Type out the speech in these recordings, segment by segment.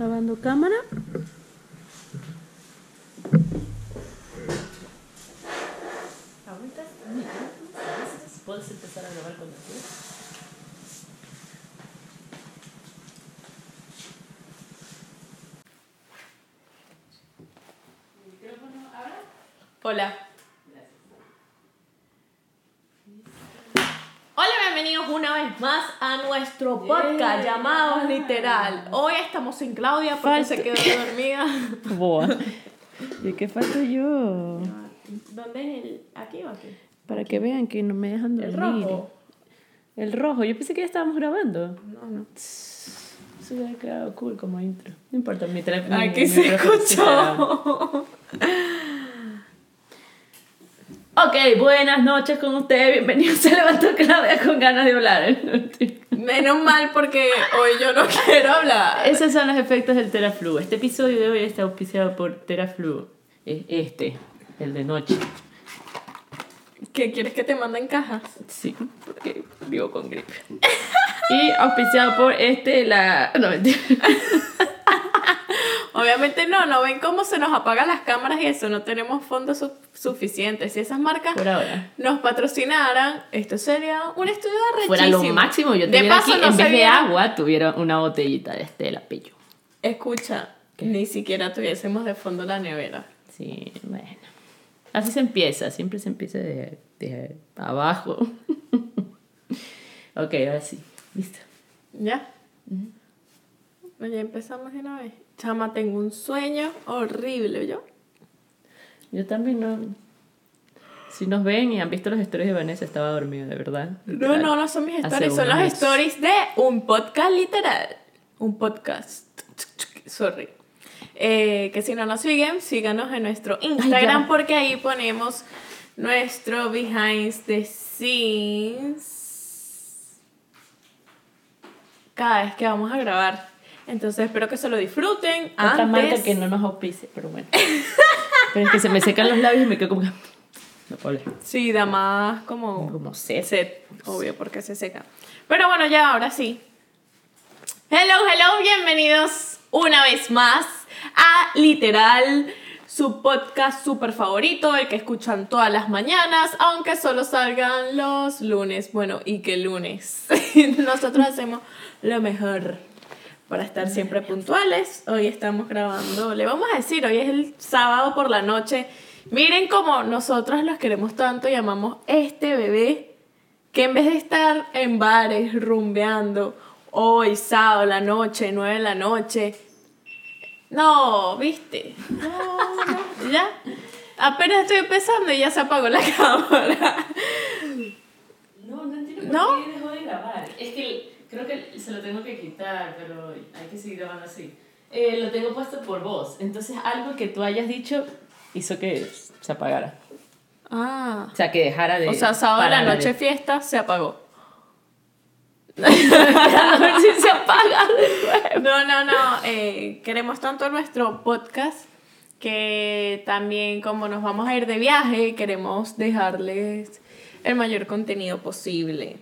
Grabando cámara. Ahorita puedes empezar a grabar cuando quieras. Hola. Hola, bienvenidos una vez más a nuestro podcast Yeah. llamado Literal. Hoy estamos sin Claudia porque Falta- se quedó dormida. Boa. ¿Y qué falto yo? ¿Dónde es el? ¿Aquí o aquí? Para que vean que no me dejan dormir. El rojo. El rojo. Yo pensé que ya estábamos grabando. No, no. Se hubiera quedado cool como intro. No importa, mi teléfono. Aquí mi- se mi escuchó. Ok, buenas noches con ustedes. Bienvenidos. Se levantó Claudia con ganas de hablar. Menos mal porque hoy yo no quiero hablar. Esos son los efectos del Teraflu. Este episodio de hoy está auspiciado por Teraflu. Es Este, el de noche. ¿Qué quieres que te manden cajas? Sí, porque vivo con gripe. Y auspiciado por este, la. No, mentira. Obviamente no, no ven cómo se nos apagan las cámaras y eso, no tenemos fondos su- suficientes. Si esas marcas Por ahora. nos patrocinaran, esto sería un estudio de Fuera lo máximo, yo De paso, aquí, no en vez de agua, tuviera una botellita de Estela Pillo. Escucha, ni siquiera tuviésemos de fondo la nevera. Sí, bueno. Así se empieza, siempre se empieza de, de abajo. ok, ahora sí. Listo. ¿Ya? Ya empezamos de una vez. Chama, tengo un sueño horrible, ¿yo? Yo también no. Si nos ven y han visto los stories de Vanessa, estaba dormida, de verdad. No, no, no son mis stories, son mes. stories de un podcast literal. Un podcast. Sorry. Eh, que si no nos siguen, síganos en nuestro Instagram ya. porque ahí ponemos nuestro behind the scenes cada vez que vamos a grabar. Entonces espero que se lo disfruten. Otra antes. marca que no nos auspice, pero bueno. pero es que se me secan los labios y me quedo como que. No puedo hablar. Sí, da más como... Como sed. Sed, obvio, porque se seca. Pero bueno, ya ahora sí. Hello, hello, bienvenidos una vez más a Literal, su podcast súper favorito, el que escuchan todas las mañanas, aunque solo salgan los lunes. Bueno, y que lunes. Nosotros hacemos lo mejor para estar siempre puntuales. Hoy estamos grabando, le vamos a decir, hoy es el sábado por la noche. Miren cómo nosotros los queremos tanto y amamos este bebé que en vez de estar en bares rumbeando hoy sábado la noche, 9 de la noche, no, viste, no, no, ya, apenas estoy empezando y ya se apagó la cámara. No, no entiendo por ¿No? qué dejó de grabar. Es que creo que se lo tengo que quitar, pero hay que seguir grabando así. Eh, lo tengo puesto por voz. Entonces, algo que tú hayas dicho hizo que se apagara. Ah, O sea, que dejara de. o sea, sábado la noche de- fiesta se apagó. a ver si se apaga después. No, no, no. eh, queremos tanto nuestro podcast que también como nos vamos a ir de viaje, queremos dejarles el mayor contenido posible.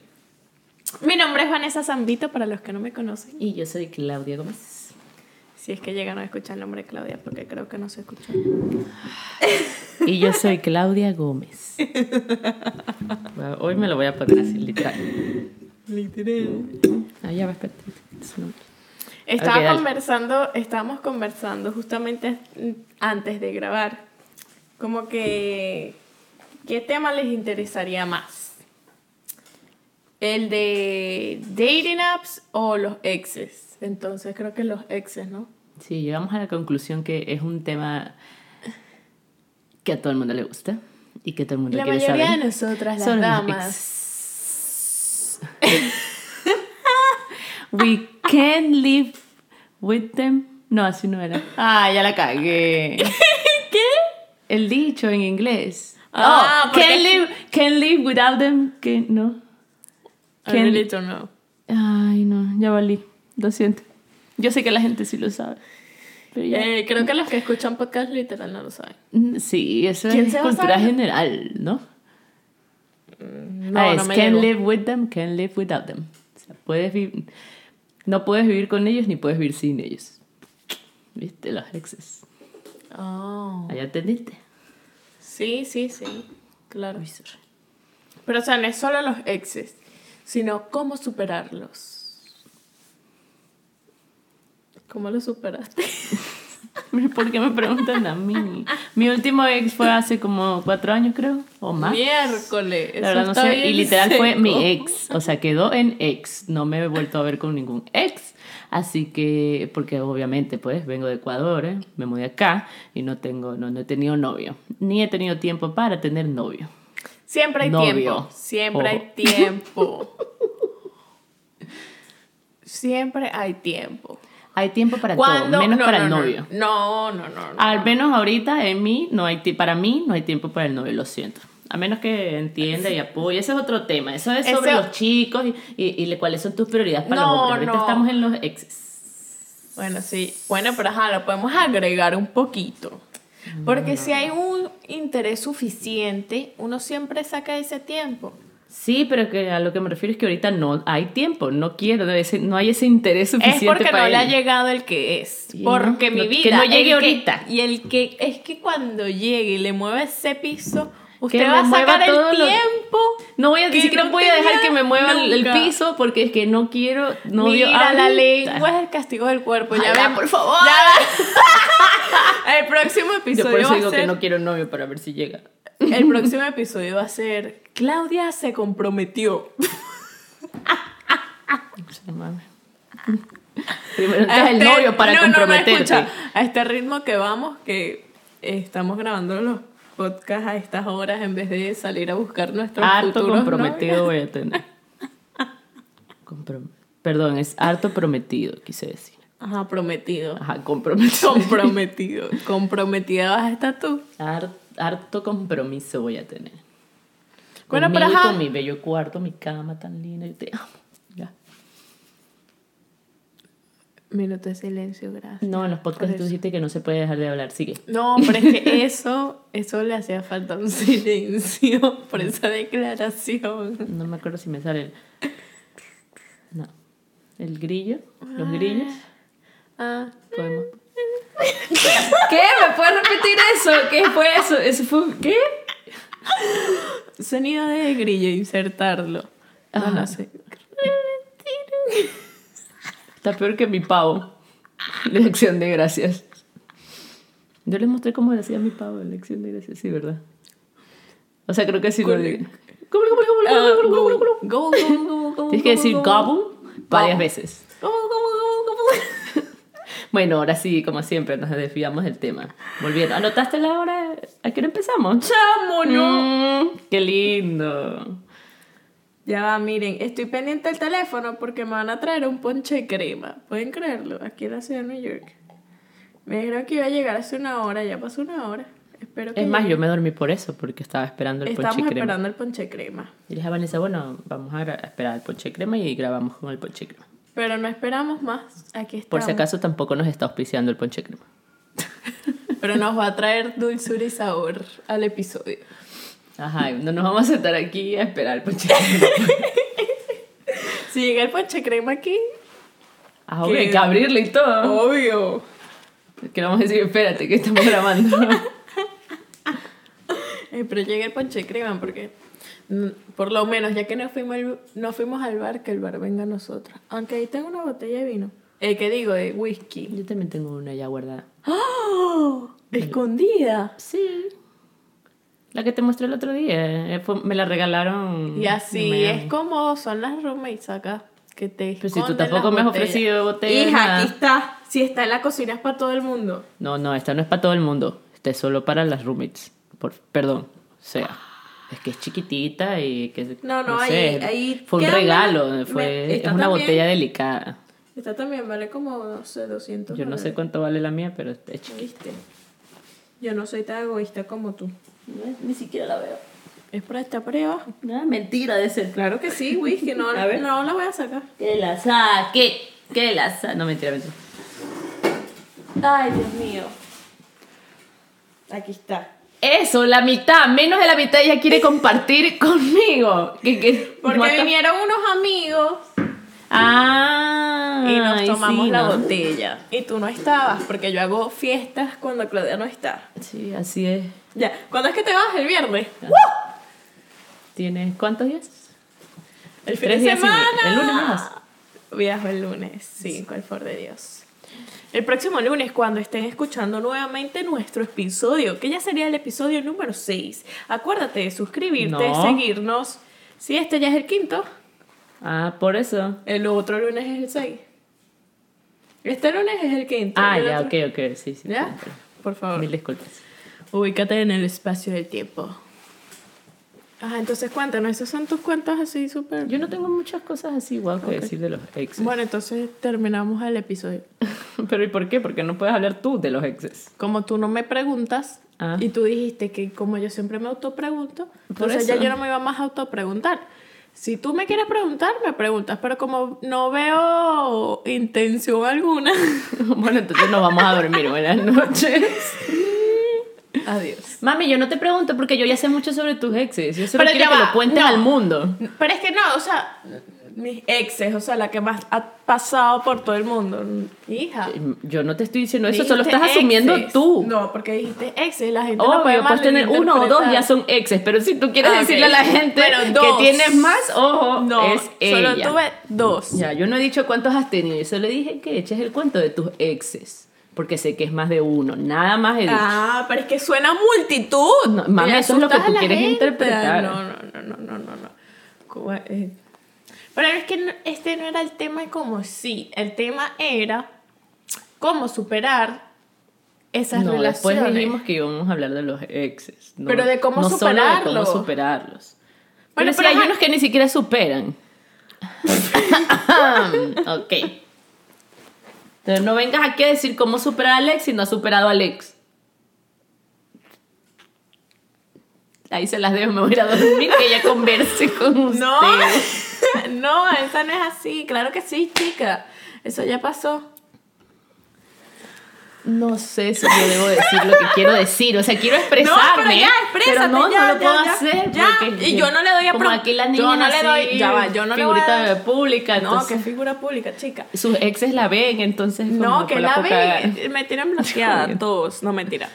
Mi nombre es Vanessa Zambito, para los que no me conocen. Y yo soy Claudia Gómez. Si es que llegan a escuchar el nombre de Claudia, porque creo que no se escucha. Y yo soy Claudia Gómez. Hoy me lo voy a poner así, literal. Literal. Ah, ya va, espérate. Su nombre. Estaba conversando, estábamos conversando justamente antes de grabar, como que, ¿qué tema les interesaría más? ¿El de dating apps o los exes? Entonces creo que los exes, ¿no? Sí, llegamos a la conclusión que es un tema que a todo el mundo le gusta y que todo el mundo La quiere mayoría saber. de nosotras, las Son damas. We can live with them. No, así no era. Ah, ya la cagué. ¿Qué? El dicho en inglés. Ah, oh, porque- can live, can live without them. Que no. I Can- really don't know. Ay, no, ya valí. Lo siento. Yo sé que la gente sí lo sabe. Pero ya. Eh, creo que los que escuchan podcast literal no lo saben. Mm, Sí, eso ¿Quién es cultura saber? general, ¿no? No, Ah, no es me can live with them, can live without them. O sea, puedes vivir, no puedes vivir con ellos ni puedes vivir sin ellos. ¿Viste? Los exes. Oh. ¿Allá entendiste? Sí, sí, sí. Claro. Pero, o sea, no es solo los exes, sino cómo superarlos. ¿Cómo los superaste? ¿Por qué me preguntan a mí? Mi último ex fue hace como cuatro años, creo, o más. Miércoles. La verdad no sé. Y literal fue mi ex. O sea, quedó en ex. No me he vuelto a ver con ningún ex. Así que, porque obviamente, pues, vengo de Ecuador, ¿eh? me mudé acá y no tengo, no, no he tenido novio. Ni he tenido tiempo para tener novio. Siempre hay Novio. tiempo. Siempre hay Ojo. tiempo. Siempre hay tiempo. Hay tiempo para todo, menos no, para no, el no, novio. No, no, no. no. Al menos ahorita en mí no hay para mí no hay tiempo para el novio, lo siento. A menos que entienda y apoye. Ese es otro tema. Eso es sobre Ese- los chicos y, y, y le- cuáles son tus prioridades para los hombres. Ahorita estamos en los exes. Bueno, sí. Bueno, pero ajá, lo podemos agregar un poquito. Porque si hay un interés suficiente, uno siempre saca ese tiempo. Sí, pero que a lo que me refiero es que ahorita no hay tiempo. No quiero, no, hay ese interés suficiente Es porque para no le ha llegado el que es. Sí, porque no, mi vida. que no llegue ahorita. y el que es que cuando llegue y le mueva ese piso, usted va a sacar el todo tiempo. No voy a, ni que no voy a dejar que me mueva el, piso porque es que no quiero novio Mira, la ahorita. lengua es el castigo del cuerpo. ya ven, por favor. Ya- el próximo Yo episodio por eso va digo ser. que no quiero novio para ver si llega. El próximo episodio va a ser. Claudia se comprometió. Primero necesitas el este- novio para no, no, no, a este ritmo que vamos, que estamos grabando los podcasts a estas horas en vez de salir a buscar nuestros harto futuros comprometido novios. voy a tener. Comprom- Perdón, es harto prometido, quise decir. Ajá, prometido. Ajá, comprometido. Comprometido. Comprometida vas a estar tú. Har- harto compromiso voy a tener. Bueno, Conmigo pero ajá. con mi bello cuarto, mi cama tan linda, yo te amo. Ya. Minuto de silencio, gracias. No, en los podcasts tú dijiste que no se puede dejar de hablar, sigue. No, pero es que eso, eso le hacía falta un silencio por esa declaración. No me acuerdo si me sale el... No. El grillo, los grillos. Ah, Podemos... ¿Qué? ¿Me puedes repetir eso? ¿Qué fue eso? ¿Eso fue qué? sonido de grillo, insertarlo. No, no sé. Está peor que mi pavo. De acción de gracias. Yo les mostré cómo decía mi pavo de acción de gracias, sí, ¿verdad? O sea, creo que sí lo digo. Tienes que decir go, go. gobble varias veces. Bueno, ahora sí, como siempre, nos desviamos del tema. Volviendo. ¿Anotaste la hora? ¿A qué hora empezamos? Chamo, no. Mm, ¡Qué lindo! Ya va, miren, estoy pendiente del teléfono porque me van a traer un ponche de crema. ¿Pueden creerlo? Aquí en la ciudad de New York. Me dijeron que iba a llegar hace una hora, ya pasó una hora. Espero que Es más, llegue. yo me dormí por eso, porque estaba esperando el ponche crema. esperando el ponche crema. Y dije a Vanessa, bueno, vamos a esperar el ponche crema y grabamos con el ponche crema. Pero no esperamos más. Aquí estamos. Por si acaso tampoco nos está auspiciando el ponche crema. Pero nos va a traer dulzura y sabor al episodio. Ajá, no nos vamos a sentar aquí a esperar el ponche crema. Si llega el ponche crema aquí, Ah, obvio, hay que abrirle y todo. obvio. Que le vamos a decir, espérate, que estamos grabando. Eh, pero llega el ponche crema porque, mm, por lo menos, ya que no fuimos, al, no fuimos al bar, que el bar venga a nosotros. Aunque ahí tengo una botella de vino. Eh, ¿Qué digo? De whisky. Yo también tengo una ya guardada. ¡Oh! Escondida. Sí. La que te mostré el otro día. eh, fue- me la regalaron. Y así es como son las roommates acá. Que te Pero si tú tampoco me has ofrecido botellas, Hija, aquí está. Si está en la cocina es para todo el mundo. No, no, esta no es para todo el mundo. Esta es solo para las roommates. Por, perdón. O sea, es que es chiquitita y que. No, no, ahí- sé, ahí Fue un regalo. menos- Fue, me- es una también- botella delicada. Esta también vale como, no sé, 200 Yo no sé cuánto vale la mía, pero es chiquita. Yo no soy tan egoísta como tú. Ni siquiera la veo. Es por esta prueba. No, mentira de ser. Claro que sí, whisky. No, A ver. no la voy a sacar. Que la saque. Que la saque. No, mentira, mentira. Ay, Dios mío. Aquí está. Eso, la mitad, menos de la mitad ella quiere compartir conmigo. Que, que Porque mata- vinieron unos amigos Ah, y nos tomamos sí, la ¿no? botella. Y tú no estabas, porque yo hago fiestas cuando Claudia no está. Sí, así es. Ya, ¿cuándo es que te vas? El viernes. ¿Tienes cuántos días? El fin Tres de días semana. ¿El lunes? Viajo el lunes, sí, con el favor de Dios. El próximo lunes, cuando estén escuchando nuevamente nuestro episodio, que ya sería el episodio número 6. Acuérdate de suscribirte, No. seguirnos. Sí, este ya es el quinto. Ah, por eso. El otro lunes es el 6. Este lunes es el quinto. Ah, el ya, otro- ok, ok, sí, sí. ¿Ya? Por favor. Mil disculpas. Ubícate en el espacio del tiempo. Ajá, entonces cuéntanos, esos son tus cuentas así súper... Yo no tengo muchas cosas así igual que decir de los exes. Bueno, entonces terminamos el episodio. Pero ¿y por qué? Porque no puedes hablar tú de los exes. Como tú no me preguntas Ah. y tú dijiste que como yo siempre me autopregunto, entonces ya yo no me iba más a autopreguntar. Si tú me quieres preguntar, me preguntas, pero como no veo intención alguna, bueno, entonces nos vamos a dormir. Buenas noches. adiós. Mami, yo no te pregunto porque yo ya sé mucho sobre tus exes. Yo solo Pero quiero que va, lo cuentes no. al mundo. Pero es que no, o sea, mis exes, o sea, la que más ha pasado por todo el mundo. Hija. Yo no te estoy diciendo eso, solo estás asumiendo tú. No, porque dijiste exes, la gente lo puede Obvio, puedes tener uno o dos, ya son exes. Pero si tú quieres Ah, decirle a la gente que tienes más, ojo, No, es ella. solo tuve dos. Ya, yo no he dicho cuántos has tenido, yo solo dije que eches el cuento de tus exes. Porque sé que es más de uno, nada más he dicho. Ah, pero es que suena multitud. No, mami, eso es lo que tú quieres gente. interpretar. No, no, no, no, no, no. no. Pero es que este no era el tema como sí. El tema era cómo superar esas no, relaciones. después dijimos que íbamos a hablar de los exes. no- Pero de cómo no Solo de cómo superarlos. Bueno, pero, hay unos que ni siquiera superan. ok. Entonces no vengas aquí a decir cómo superar a Alex si no has superado a Alex. Ahí se las dejo, me voy a ir a dormir que ella converse con ustedes. No, no, esa no es así. Claro que sí, chica. Eso ya pasó. No sé si yo debo decir lo que quiero decir. O sea, quiero expresarme. No, pero ya, exprésate, pero no, ya, no lo ya, puedo ya, hacer. ya. Y yo no le doy a Como aquí las yo niñas no le doy- ya va, yo no le voy a figurita dar- pública. No, entonces, que figura pública, chica. Sus exes la ven, entonces. No, que la poca- ven. Me tienen bloqueada todos. No, mentira.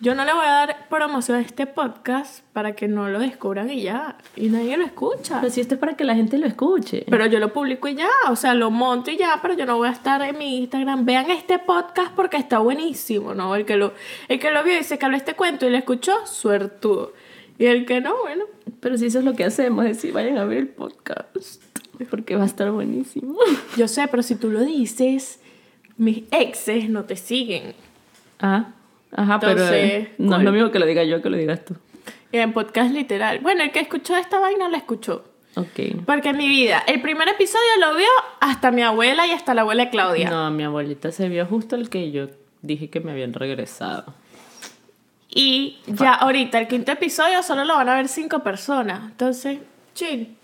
Yo no le voy a dar promoción a este podcast para que no lo descubran y ya. Y nadie lo escucha. Pero si esto es para que la gente lo escuche. Pero yo lo publico y ya, o sea, lo monto y ya, pero yo no voy a estar en mi Instagram. Vean este podcast porque está buenísimo, ¿no? El que lo, el que lo vio y se habló este cuento y lo escuchó, suertudo. Y el que no, bueno. Pero si eso es lo que hacemos, es decir, vayan a ver el podcast. Porque va a estar buenísimo. Yo sé, pero si tú lo dices, mis exes no te siguen. Ah, ajá, pero Entonces, eh, no es lo mismo que lo diga yo que lo digas tú. En podcast literal. Bueno, el que escuchó esta vaina la escuchó. Ok. Porque en mi vida, el primer episodio lo vio hasta mi abuela y hasta la abuela de Claudia. No, mi abuelita se vio justo el que yo dije que me habían regresado. Y ya ahorita, el quinto episodio solo lo van a ver cinco personas. Entonces, chill.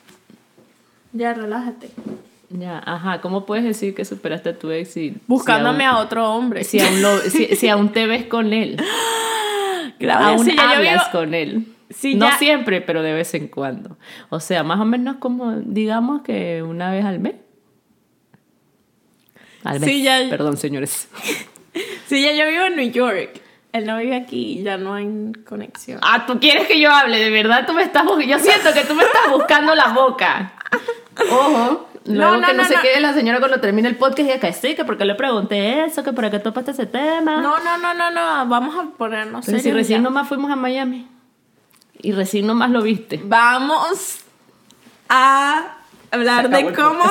Ya, relájate. Ya, ajá, ¿cómo puedes decir que superaste a tu ex si... Buscándome si aún, a otro hombre. Si aún, lo- si, si aún te ves con él. Claudia, aún si hablas vivo- con él. si no ya- siempre, pero de vez en cuando. O sea, más o menos como, digamos que una vez al mes. Al mes. Ya- Perdón, señores. Si ya yo vivo en New York. Él no vive aquí, ya no hay conexión. Ah, tú quieres que yo hable, de verdad tú me estás Yo siento que tú me estás buscando la boca. Ojo. Luego no, que no, no, se no. quede la señora cuando termine el podcast y diga que sí, que porque le pregunté eso, que por qué topaste ese tema. No, no, no, no, no. Vamos a ponernos Pero si recién ya. nomás fuimos a Miami. Y recién nomás lo viste. Vamos a hablar de el cómo,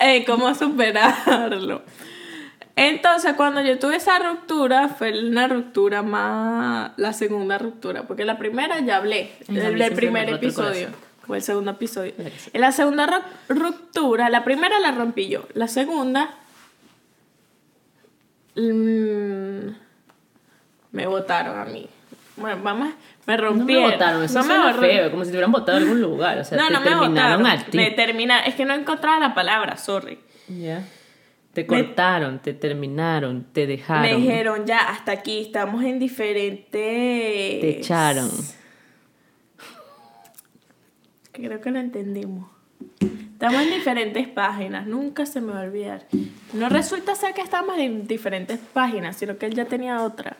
eh, cómo superarlo. Entonces, cuando yo tuve esa ruptura, fue una ruptura más. La segunda ruptura, porque la primera ya hablé, siempre primer el episodio. Fue el segundo episodio. En la segunda ru- ruptura, la primera la rompí yo. La segunda. mm, me votaron a mí. Bueno, vamos, me No rompieron. me votaron, eso No me feo, como si te hubieran votado en algún lugar. O sea, no, te no me terminaron votaron. Me terminaron. Es que no encontraba la palabra, sorry. Ya. Te cortaron, te terminaron, te dejaron. Me dijeron, ya, hasta aquí, estamos en diferentes... Te echaron. Creo que lo entendimos. Estamos en diferentes páginas, nunca se me va a olvidar. No resulta ser que estamos en diferentes páginas, sino que él ya tenía otra.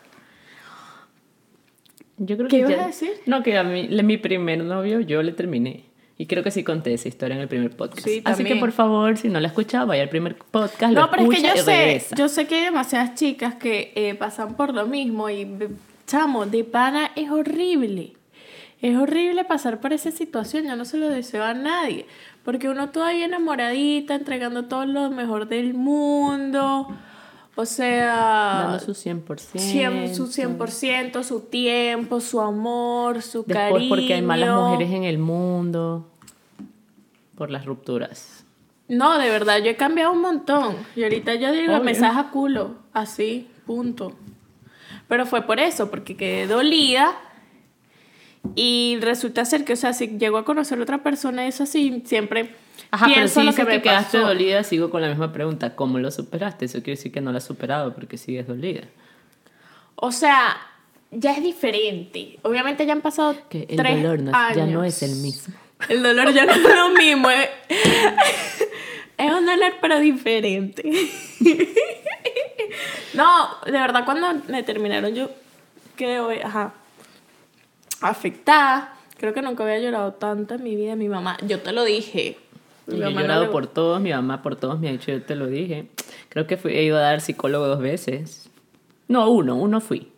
Yo creo ¿Qué que ibas ya- a decir? No, que a mí, mi primer novio yo le terminé. Y creo que sí conté esa historia en el primer podcast. Sí, Así que por favor, si no la has escuchado, vaya al primer podcast, lo No, pero es que yo sé, regresa. yo sé que hay demasiadas chicas que eh, pasan por lo mismo y, chamo, de pana es horrible. Es horrible pasar por esa situación, yo no se lo deseo a nadie, porque uno todavía enamoradita, entregando todo lo mejor del mundo, o sea, Dando su 100%. cien- su 100%, su tiempo, su amor, su Después cariño. porque hay malas mujeres en el mundo. Por las rupturas. No, de verdad, yo he cambiado un montón. Y ahorita yo digo, Obvio. me a culo. Así, punto. Pero fue por eso, porque quedé dolida. Y resulta ser que, o sea, si llego a conocer a otra persona, eso así, siempre Ajá, pero pienso si lo que me que quedaste pasó. dolida, sigo con la misma pregunta. ¿Cómo lo superaste? Eso quiere decir que no lo has superado porque sigues dolida. O sea, ya es diferente. Obviamente ya han pasado Que el tres dolor no- años. ya no es el mismo. El dolor ya no es lo mismo. Es, es un dolor pero diferente. No, de verdad cuando me terminaron yo quedé, ajá, afectada. Creo que nunca había llorado tanto en mi vida. Mi mamá, yo te lo dije. Mi Yo he no llorado le- por todos, mi mamá por todos me ha dicho, yo te lo dije. Creo que fui, he ido a dar psicólogo dos veces. No, uno, uno fui.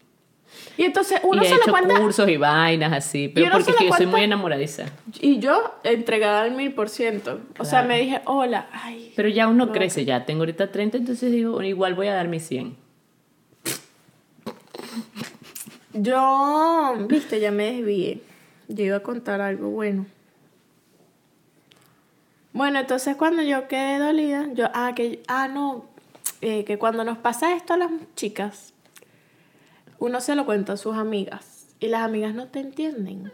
Y entonces uno y he se lo hecho cuenta. cursos y vainas así, pero porque es que lo yo soy muy enamoradiza. Y yo entregada al mil por ciento. O sea, me dije, hola, ay. Pero ya uno crece, ya tengo ahorita 30, entonces digo, igual voy a dar mi 100. Yo, viste, ya me desvié. Yo iba a contar algo bueno. Bueno, entonces cuando yo quedé dolida, yo, ah, que, ah, no, eh, que cuando nos pasa esto a las chicas, uno se lo cuenta a sus amigas y las amigas no te entienden.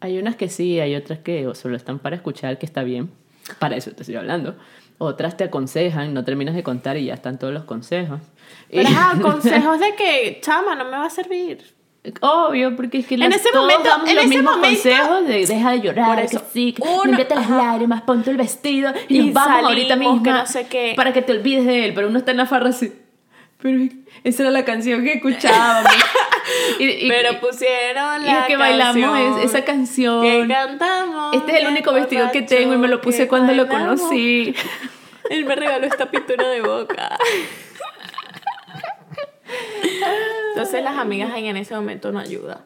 Hay unas que sí, hay otras que solo están para escuchar, que está bien. Para eso te estoy hablando. Otras te aconsejan, no terminas de contar y ya están todos los consejos. Pero Y- ajá, consejos de que, chama, no me va a servir. Obvio, porque es que En las- ese todos momento- damos en los ese mismos momento- consejos de deja de llorar, Por que eso, sí, uno- las ajá. lágrimas, ponte el vestido y, Y nos vamos ahorita salimos, mismo que no sé para que te olvides de él, pero uno está en la farra así. Pero esa era la canción que escuchábamos. y, y- Pero y- pusieron y la es que bailamos canción es- esa canción. Que cantamos. Este es el único vestido que tengo y me lo puse cuando lo conocí. Él me regaló esta pintura de boca. Entonces las amigas ahí en ese momento no ayudan.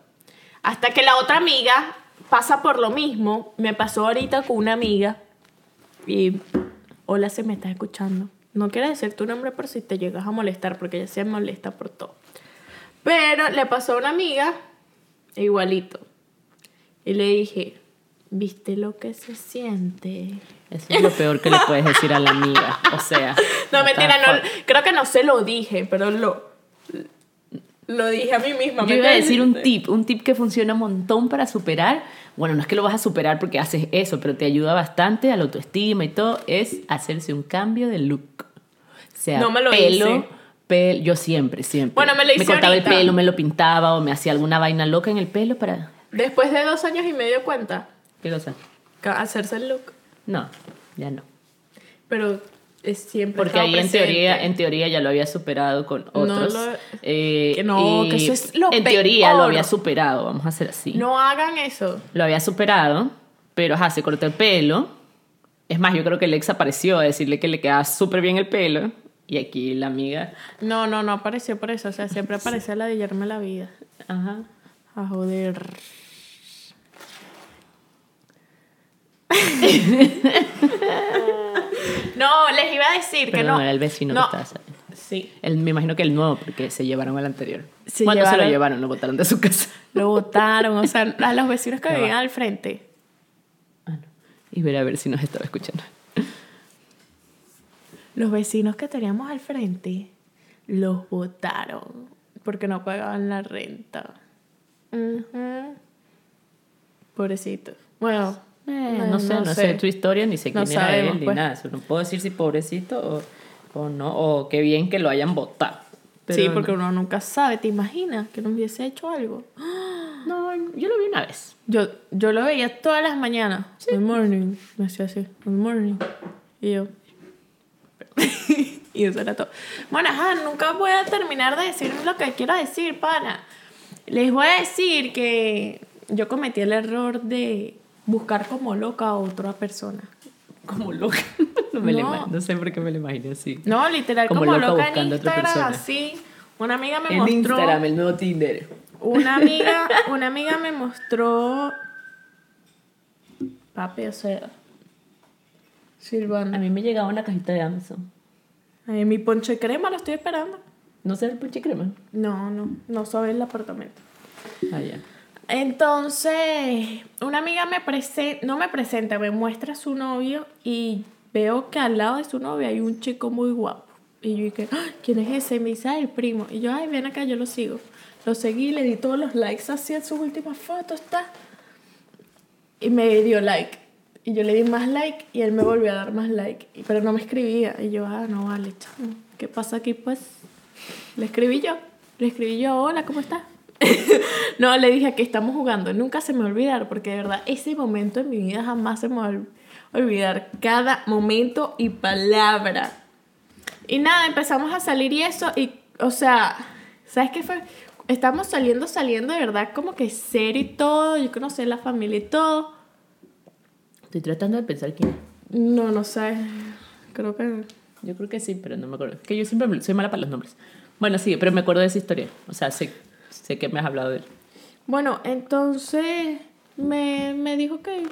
Hasta que la otra amiga pasa por lo mismo. Me pasó ahorita con una amiga. Y hola, se me está escuchando. No quiero decir tu nombre por si te llegas a molestar, porque ella se molesta por todo. Pero le pasó a una amiga igualito. Y le dije, ¿viste lo que se siente? Eso es lo peor que le puedes decir a la amiga. O sea. No, mentira, no, creo que no se lo dije, pero lo, lo dije a mí misma. Yo ¿me iba a decir un tip, un tip que funciona un montón para superar. Bueno, no es que lo vas a superar porque haces eso, pero te ayuda bastante a la autoestima y todo, es hacerse un cambio de look. Sea, No me lo pelo, hice. pel- yo siempre, siempre. Bueno, me lo hice cortaba ahorita. el pelo, me lo pintaba o me hacía alguna vaina loca en el pelo para... Después de dos años y medio cuenta ¿Qué cosa? hacerse el look. No, ya no. Pero es siempre Porque ahí en presente. teoría, en teoría ya lo había superado con No otros. lo- eh, que no, que eso es lo En teoría lo peor. había superado, vamos a hacer así. No hagan eso. Lo había superado, pero ajá, se cortó el pelo. Es más, yo creo que el ex apareció a decirle que le quedaba súper bien el pelo. Y aquí la amiga, No, no, no apareció por eso. O sea, siempre aparece a ladillarme la vida. ajá. A joder. no, les iba a decir que no. no, era el vecino No. que estaba saliendo. Sí. El, me imagino que el nuevo, porque se llevaron al anterior. Se ¿Cuándo se lo llevaron- llevaron? Lo botaron de su casa. Lo botaron, o sea, a los vecinos que va. vivían al frente. Ah, no. Y ver a ver si nos estaba escuchando. Los vecinos que teníamos al frente los botaron porque no pagaban la renta. Ujú. Pobrecitos. Bueno, Eh, eh, no sé, no, sé. tu historia, ni sé No quién era sabemos, él, ni pues. nada. No puedo decir si pobrecito o, o no, o qué bien que lo hayan votado. Sí, no. porque uno nunca sabe, ¿te imaginas que no hubiese hecho algo? No, yo lo vi una vez. Yo, yo lo veía todas las mañanas. Good morning. Me hacía así. Good morning. Y yo. y eso era todo. Bueno, ajá, nunca voy a terminar de decir lo que quiero decir, pana. Les voy a decir que yo cometí el error de buscar como loca a otra persona. Como loca. no, me No. lo imag- no sé por qué me lo imaginé así. No, literal, Como como, loca loca en Instagram, así. Una amiga me En mostró. Instagram, el nuevo Tinder. Una amiga, una amiga me mostró. Papi, o sea. A Silvana. mí me llegaba una cajita de Amazon. Ay, mi ponche crema lo estoy esperando. ¿No sé el ponche crema? No, no, no sabe el apartamento. Ah, ya. Entonces, una amiga me presenta, no me presenta, me muestra a su novio y veo que al lado de su novio hay un chico muy guapo. Y yo dije, "Ah, ¿quién es ese? Y me dice, "Ah, el primo. Y yo, ay, ven acá, yo lo sigo. Lo seguí, le di todos los likes así en sus últimas fotos, está. Y me dio like. Y yo le di más like y él me volvió a dar más like. Pero no me escribía. Y yo, ah, no vale, chamo. ¿Qué pasa aquí, pues? Le escribí yo. Le escribí yo, hola, ¿cómo estás? no, le dije que estamos jugando. Nunca se me va olvidar, porque de verdad ese momento en mi vida jamás se me va a ol- olvidar. Cada momento y palabra. Y nada, empezamos a salir y eso. Y, o sea, ¿sabes qué fue? Estamos saliendo, saliendo de verdad como que serio y todo. Yo conocí la familia y todo. Estoy tratando de pensar quién. No, no sé. Creo que. Yo creo que sí, pero no me acuerdo. Es que yo siempre soy mala para los nombres. Bueno, sí, pero me acuerdo de esa historia. O sea, sé, sé que me has hablado de él. Bueno, entonces me, me dijo que.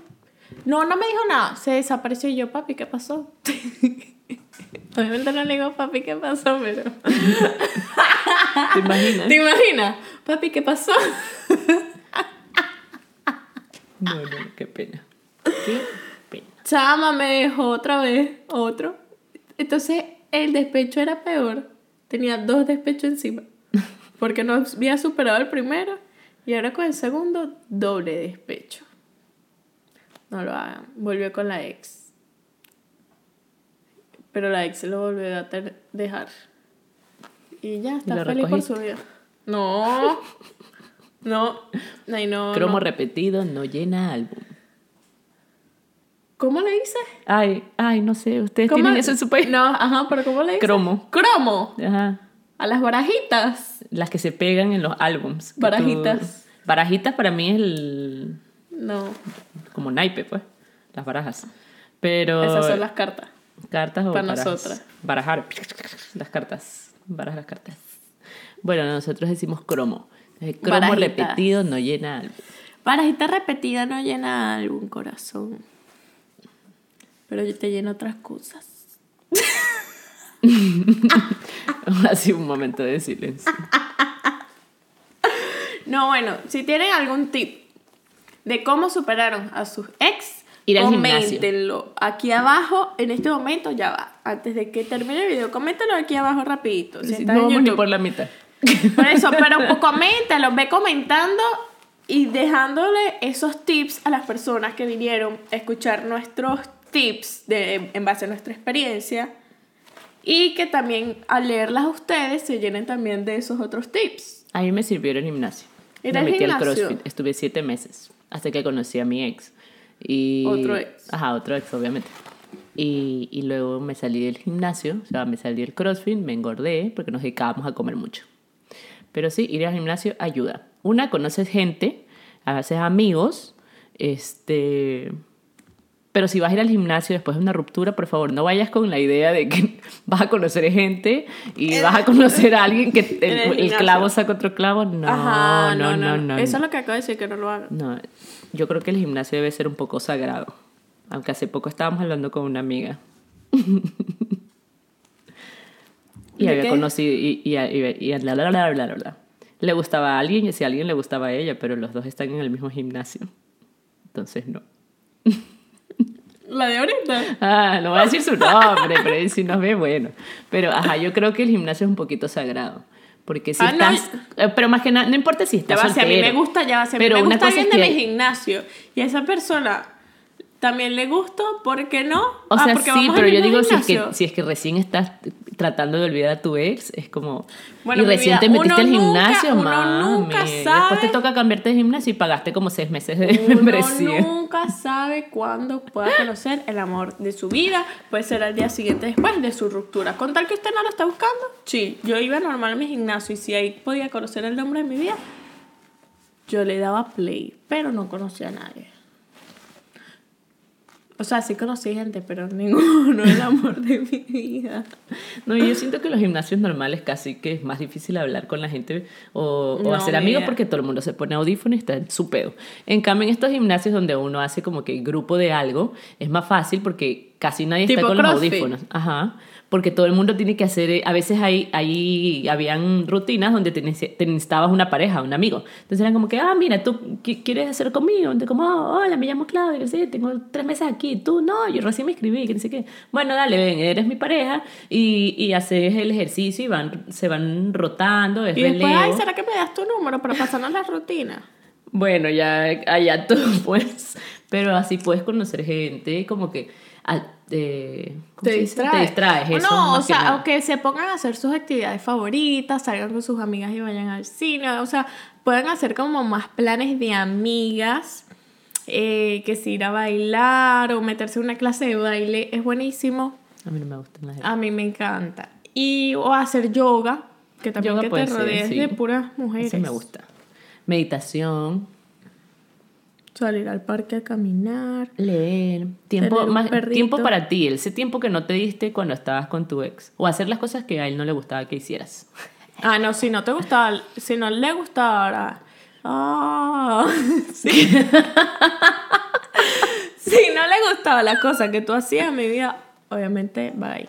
No, no me dijo nada. Se desapareció y yo, papi, ¿qué pasó? Obviamente no le digo, papi, ¿qué pasó? Pero. ¿Te imaginas? ¿Te imaginas? Papi, ¿qué pasó? No, no, qué pena. Qué pena. Chama me dejó otra vez otro. Entonces el despecho era peor. Tenía dos despechos encima. Porque no había superado el primero. Y ahora con el segundo, doble despecho. No lo hagan. Volvió con la ex. Pero la ex lo volvió a dejar. Y ya, está feliz por recogiste? su vida. No. No. Ay, no. Cromo no. repetido no llena álbum. ¿Cómo le dices? Ay, ay, no sé, ustedes ¿Cómo? tienen eso en su país. No, ajá, pero ¿cómo le dices? Cromo. Cromo. Ajá. A las barajitas. Las que se pegan en los álbums. Barajitas. tú- Barajitas para mí es el. No, como naipe, pues. Las barajas. Pero. esas son las cartas. Cartas o Para barajas? nosotras. Barajar. Las cartas. Barajar las cartas. Bueno, nosotros decimos cromo. Cromo Barajitas. repetido no llena álbum. Barajita repetida no llena algún corazón. Pero yo te lleno otras cosas. Así un momento de silencio. No, bueno, si tienen algún tip de cómo superaron a sus ex, Ir al gimnasio. coméntenlo aquí abajo. En este momento ya va. Antes de que termine el video, coméntenlo aquí abajo rapidito. Si no vamos ni por la mitad. Por eso, pero coméntalo, ve comentando y dejándole esos tips a las personas que vinieron a escuchar nuestros tips de, en base a nuestra experiencia y que también al leerlas a ustedes se llenen también de esos otros tips. A mí me sirvió el gimnasio. ¿Ir me al metí al gimnasio? CrossFit. Estuve siete meses hasta que conocí a mi ex. Y, Otro ex. Ajá, otro ex, obviamente. Y, y luego me salí del gimnasio, o sea, me salí del CrossFit, me engordé porque nos dedicábamos a comer mucho. Pero sí, ir al gimnasio ayuda. Una, conoces gente, haces amigos, este... Pero si vas a ir al gimnasio después de una ruptura, por favor, no vayas con la idea de que vas a conocer gente y vas a conocer a alguien que el el, el clavo saca otro clavo. No, Ajá, no, no, no. Eso es lo que acabo de decir, que no lo hagan. No, yo creo que el gimnasio debe ser un poco sagrado. Aunque hace poco estábamos hablando con una amiga. y ¿De había qué? conocido y, y, y, y bla, bla, bla, bla. Le gustaba a alguien y si a alguien le gustaba a ella, pero los dos están en el mismo gimnasio. Entonces no. La de ahorita. Ah, no voy a decir su nombre, pero sí nos ve, bueno. Pero, ajá, yo creo que el gimnasio es un poquito sagrado. Porque si Ah, estás... eh, pero más que nada, no importa si Ya estás va, si a mí soltero. me gusta, ya va, si a mí Pero me gusta alguien de mi gimnasio y a esa persona también le gusto, ¿por qué no? O Ah, sea, porque sí, pero yo digo si es, que, si es que recién estás tratando de olvidar a tu ex, es como... Bueno, y recién vida, te metiste al gimnasio, mami. Después te toca cambiarte de gimnasio y pagaste como seis meses de Uno membresía. nunca sabe cuándo pueda conocer el amor de su vida. Puede ser al día siguiente después de su ruptura. Con tal que usted no lo está buscando, sí. Yo iba normal a mi gimnasio y si ahí podía conocer el hombre de mi vida, yo le daba play, pero no conocía a nadie. O sea, sí conocí gente, pero ninguno el amor de mi vida. No, y yo siento que los gimnasios normales casi que es más difícil hablar con la gente o, o No, hacer amigos porque todo el mundo se pone audífono y está en su pedo. En cambio, en estos gimnasios donde uno hace como que grupo de algo, es más fácil porque casi nadie está con los audífonos. Ajá. Porque todo el mundo tiene que hacer, eh, a veces ahí, ahí habían rutinas donde te, nece- te necesitabas una pareja, un amigo. Entonces eran como que, ah, mira, tú qui- quieres hacer conmigo. Entonces como, "Oh, hola, me llamo Claudia, que sé, tengo tres meses aquí. Tú, no, yo recién me escribí, que no sé qué. Bueno, dale, ven, eres mi pareja y, y haces el ejercicio y van, se van rotando, es Y después, relevo. ay, ¿será que me das tu número para pasarnos la rutina? Bueno, ya allá tú, pues. Pero así puedes conocer gente, como que. Ah, eh, ¿cómo te distraes. Te distraes, eso. No, o que sea, nada. aunque se pongan a hacer sus actividades favoritas, salgan con sus amigas y vayan al cine, o sea, pueden hacer como más planes de amigas, eh, que si ir a bailar o meterse en una clase de baile es buenísimo. A mí no me gustan las A mí me encanta. Y o hacer yoga, que también Yoga que te ser, rodees sí. de puras mujeres. Eso me gusta. Meditación, Salir al parque a caminar. leer, tiempo, más, perrito. tiempo para ti, ese tiempo que no te diste cuando estabas con tu ex. O hacer las cosas que a él no le gustaba que hicieras. Ah, no, si no te gustaba, si no le gustaba. Ah, sí. si no le gustaba la cosa que tú hacías en mi vida, obviamente, bye.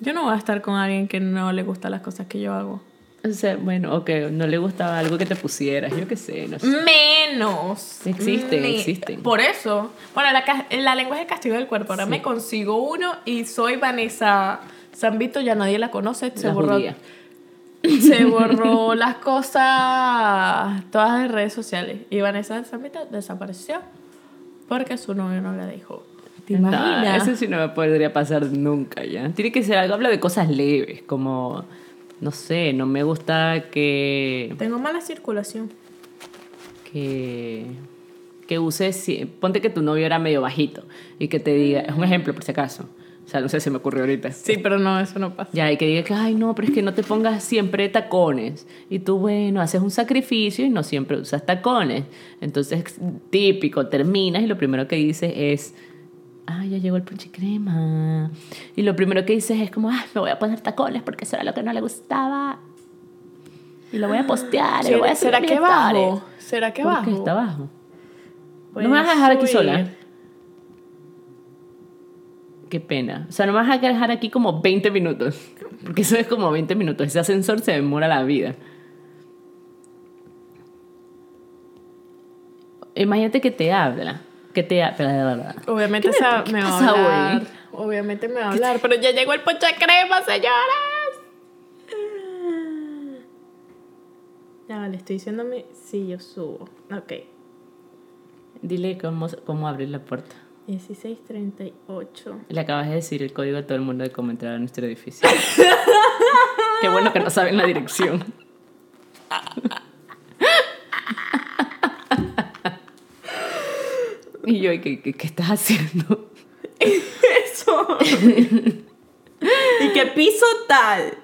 Yo no voy a estar con alguien que no le gustan las cosas que yo hago. O sea, bueno, ok, no le gustaba algo que te pusieras, yo qué sé, no sé. Menos. Existen, existen. Por eso. Bueno, la, la lengua es el castigo del cuerpo. Ahora me consigo uno y soy Vanessa Zambito, ya nadie la conoce. Se La borró. judía. Se borró las cosas todas de redes sociales. Y Vanessa Zambito desapareció porque su novio no la dejó. ¿Te No, imaginas? eso sí no me podría pasar nunca ya. Tiene que ser algo, hablo de cosas leves, como, no sé, no me gusta que, Tengo mala circulación. que, que uses, si- ponte que tu novio era medio bajito y que te diga, es un ejemplo por si acaso, o sea, no sé, se me ocurrió ahorita. Sí, pero no, eso no pasa. Ya, y que diga que, ay, no, pero es que no te pongas siempre tacones. Y tú, bueno, haces un sacrificio y no siempre usas tacones. Entonces, típico, terminas y lo primero que dices es, ay, ya llegó el crema. Y lo primero que dices es como, ay, me voy a poner tacones porque eso era lo que no le gustaba. Y lo voy a postear, y lo voy a ¿Será que bajo? ¿Será que ¿Por bajo? qué está bajo? Voy ¿No me vas a dejar aquí sola? Qué pena. O sea, no me vas a dejar aquí como 20 minutos. Porque eso es como 20 minutos. Ese ascensor se demora la vida. Imagínate que te habla. Que te. Obviamente ¿Qué se me- me, va a hoy? hablar. Obviamente me va a hablar. Pero ya llegó el ponche crema, señoras. Ya, vale, estoy diciéndome. Sí, yo subo. Ok. Dile cómo, cómo abrir la puerta. 1638. Le acabas de decir el código a todo el mundo de cómo entrar a nuestro edificio. Qué bueno que no saben la dirección. y yo, ¿qué, qué, qué estás haciendo? Eso. ¿Y qué piso tal?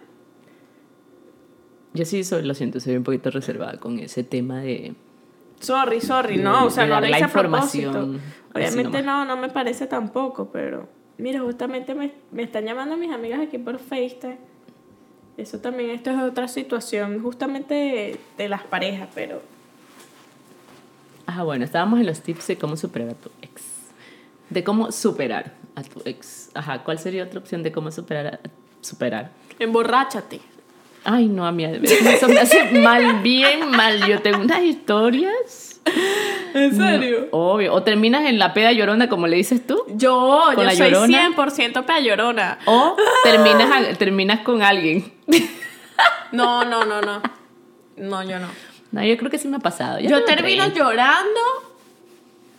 Yo sí soy, lo siento, soy un poquito reservada con ese tema de... Sorry, sorry, De- no, o sea, no la información Obviamente no, no me parece tampoco, pero mira, justamente me, me están llamando mis amigas aquí por FaceTime. Eso también, esto es otra situación, justamente de, de las parejas, pero Ah, bueno, estábamos en los tips de cómo superar a tu ex. De cómo superar a tu ex. Ajá, ¿cuál sería otra opción de cómo superar a... Superar. emborráchate. Ay, no, a mí eso me hace mal, bien mal. Yo tengo unas historias. ¿En serio? Obvio. O terminas en la peda llorona, como le dices tú. Yo, ¿Con yo la soy llorona? 100% pea llorona. O terminas, terminas con alguien. No, no, no, no. No, yo no. No, yo creo que sí me ha pasado. Ya Yo termino 30. llorando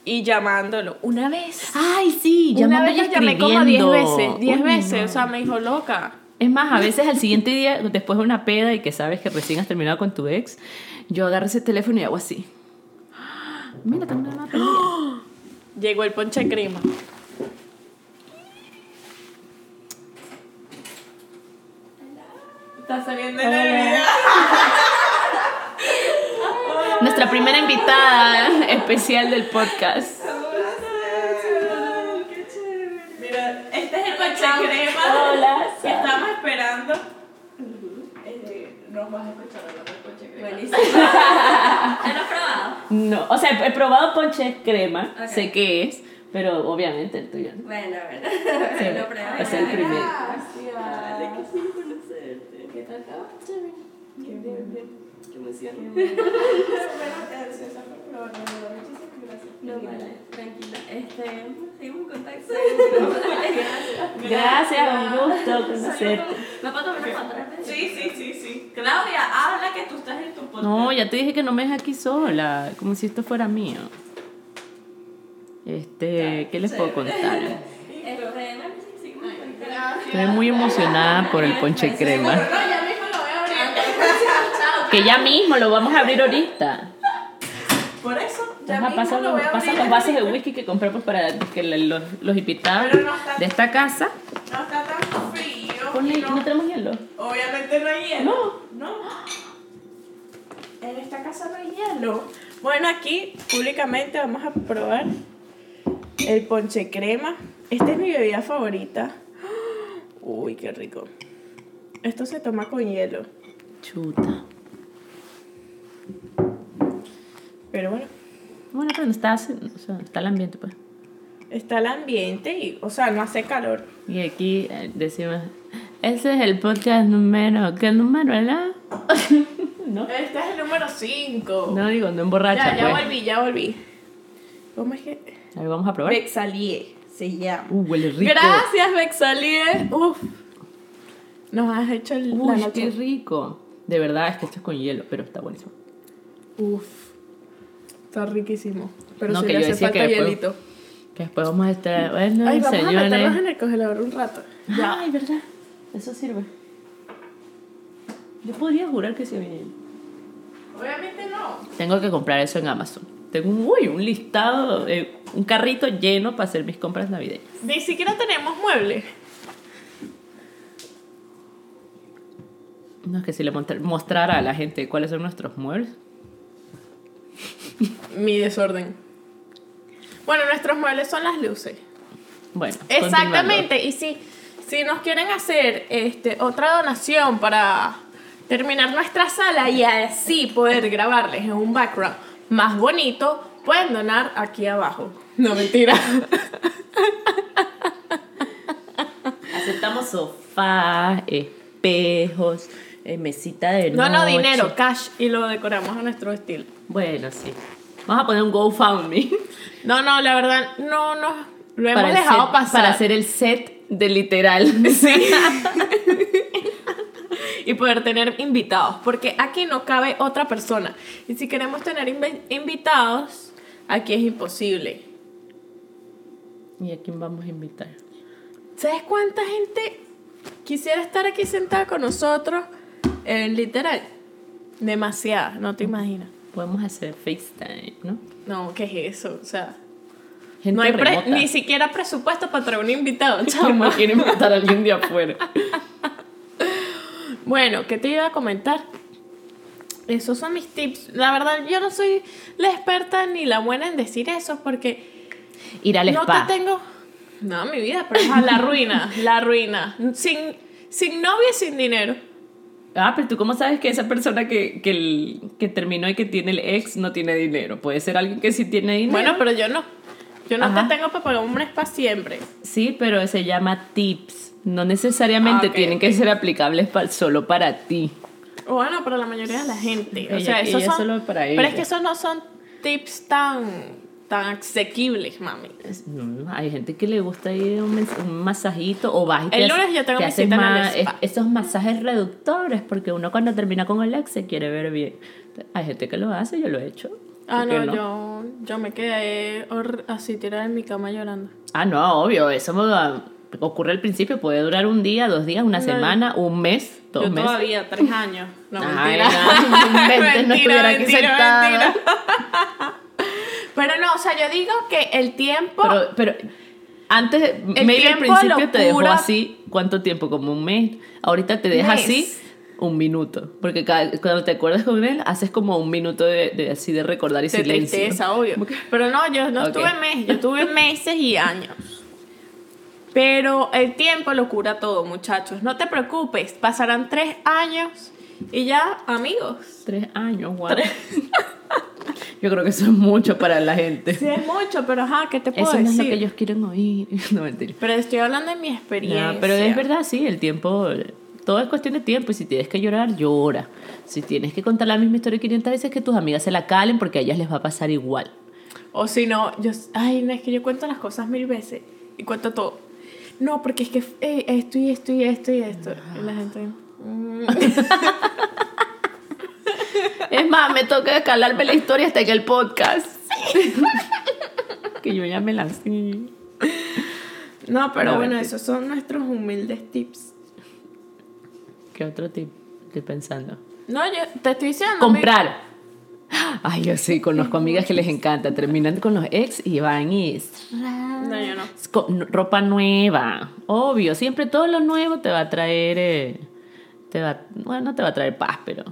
y llamándolo. Una vez. Ay, sí, Una vez lo llamé como 10 escribiendo. veces. 10 Uy, veces. no. O sea, me dijo loca. Es más, a veces al siguiente día, después de una peda y que sabes que recién has terminado con tu ex, yo agarro ese teléfono y hago así. Mira, tengo una perdida. Llegó el ponche crema. Está saliendo en el video. Nuestra primera invitada especial del podcast. Mira, este es el ponche crema Hola, que estamos esperando. Eh, Nos vas a escuchar hablar del ponche crema. Buenísimo. ¿Ya lo has probado? No, o sea, he probado ponche crema, Ok. sé qué es, pero obviamente el tuyo no. Bueno, bueno. Sí, lo pruebo. es el primero. Gracias. que sí conocerte. ¿Qué tal? Chévere. Qué bien, bien. Qué emoción. No, vale, tranquila. Este, seguimos en contacto. Gracias. Gracias, un gusto conocerte. ¿Me puedo tomar una foto? Sí, sí, sí, sí. Claudia, habla que tú estás en tu podcast. No, ya te dije que no me dejes aquí sola, como si esto fuera mío. Este, ¿qué les puedo contar? Este. Estoy muy emocionada por el ponche crema. No, ya mismo lo voy a abrir. Que ya mismo lo vamos a abrir ahorita. Por eso, ya Ajá, mismo pasa, lo voy a pasa abrir. los vasos de whisky que compré pues, para que los, los invitados Pero no está- de esta casa. No está tan frío. Ponle, y no- ¿no tenemos hielo? Obviamente no hay hielo. No. En esta casa no hay hielo. Bueno, aquí públicamente vamos a probar el ponche crema. Esta es mi bebida favorita. Uy, qué rico. Esto se toma con hielo. Chuta. Pero bueno, Bueno, pero no está, o sea, está el ambiente, pues. está el ambiente y, o sea, no hace calor. Y aquí eh, decimos, ese es el podcast número, ¿qué número era? ¿No? Este es el número 5. No digo, no emborracha, ya, ya pues. volví, ya volví. ¿Cómo es que? A ver, vamos a probar. Bexalie se llama. Uh, huele rico. Gracias, Bexalie. Uf. Nos has hecho el, la Uy, noche. qué rico. De verdad, es que esto es con hielo, pero está buenísimo. Uf. Está riquísimo. Pero No, sí que le yo hace decía falta que después- hielito. Que después vamos a estar, bueno, Ay, vamos a meterlos señores. en el congelador un rato. Ay, ¿verdad? Eso sirve. Yo podría jurar que se viene. Obviamente no. Tengo que comprar eso en Amazon. Tengo un, uy, un listado, eh, un carrito lleno para hacer mis compras navideñas. Ni siquiera tenemos muebles. No, es que si le mostrara a la gente cuáles son nuestros muebles. Mi desorden. Bueno, nuestros muebles son las luces. Bueno, Exactamente. Y si, si nos quieren hacer este, otra donación para terminar nuestra sala y así poder grabarles en un background más bonito, pueden donar aquí abajo. No, mentira. Aceptamos sofás, espejos, eh, mesita de No, no, noche. dinero, cash. Y lo decoramos a nuestro estilo. Bueno, sí. Vamos a poner un GoFundMe. No, no, la verdad, no, no. Lo hemos dejado set- pasar. Para hacer el set de literal. Sí. y poder tener invitados, porque aquí no cabe otra persona. Y si queremos tener invitados, aquí es imposible. ¿Y a quién vamos a invitar? ¿Sabes cuánta gente quisiera estar aquí sentada con nosotros? En literal. Demasiada, no te imaginas. Podemos hacer FaceTime, ¿no? No, ¿qué es eso? O sea, Gente no hay pre- remota. ni siquiera presupuesto para traer un invitado, Chama, quiero invitar a alguien de afuera. Bueno, ¿qué te iba a comentar? Esos son mis tips. La verdad, yo no soy la experta ni la buena en decir eso porque Ir al no spa. te tengo. No, mi vida, pero es a la ruina, la ruina. Sin, sin novia y sin dinero. Ah, pero tú cómo sabes que esa persona que, que, el- que terminó y que tiene el ex no tiene dinero. Puede ser alguien que sí tiene dinero. Bueno, pero yo no. Yo no Ajá. te tengo para pagar un spa siempre. Sí, pero se llama tips. No necesariamente Ah, tienen que ser aplicables pa- solo para ti. Bueno, para la mayoría de la gente. O Ella- sea, esos son. solo para pero ella. es que esos no son tips tan, tan asequibles, mami. No, hay gente que le gusta ir a un, un masajito o vas y te El lunes yo tengo te mi cita en el spa. es- esos masajes reductores porque uno cuando termina con el ex se quiere ver bien. Hay gente que lo hace, yo lo he hecho. Ah, ¿Por qué no, yo, yo me quedé así tirada en mi cama llorando. Ah, no, obvio, eso ah, ocurre al principio, puede durar un día, dos días, una No, semana, un mes, dos yo meses. todavía, tres años. No, Ay, mentira. no, inventes, no estuviera aquí sentada. Pero no, o sea, yo digo que el tiempo... Pero, pero antes, El medio al principio te dejó así, ¿cuánto tiempo? Como un mes. Ahorita te deja Mes. así un minuto. Porque cada- cuando te acuerdas con él, haces como un minuto de, de así de recordar y de silencio. tristeza, obvio. Pero no, yo no Ok. estuve meses, yo tuve meses y años. Pero el tiempo lo cura todo, muchachos. No te preocupes, pasarán tres años y ya, amigos. Tres años, guau. Yo creo que eso es mucho para la gente. Sí, es mucho, pero ajá, ¿qué te puedo Eso no es decir? lo que ellos quieren oír. No, mentira. Pero estoy hablando de mi experiencia. No, pero es verdad, sí, el tiempo, todo es cuestión de tiempo. Y si tienes que llorar, llora. Si tienes que contar la misma historia 500 veces, que tus amigas se la calen porque a ellas les va a pasar igual. O si no, yo, ay, no es que yo cuento las cosas mil veces y cuento todo. No, porque es que eh, esto y esto y esto y esto. Y la gente. Mm. Es más, me toca calarme la historia hasta en el podcast. que yo ya me la sé. No, pero No, bueno, esos son nuestros humildes tips. ¿Qué otro tip estoy pensando? No, yo te estoy diciendo. Comprar. Ay, yo sí, conozco amigas que les encanta. Terminan con los ex y van y... No, yo no. Ropa nueva. Obvio, siempre todo lo nuevo te va a traer... eh, te va, bueno, no te va a traer paz, pero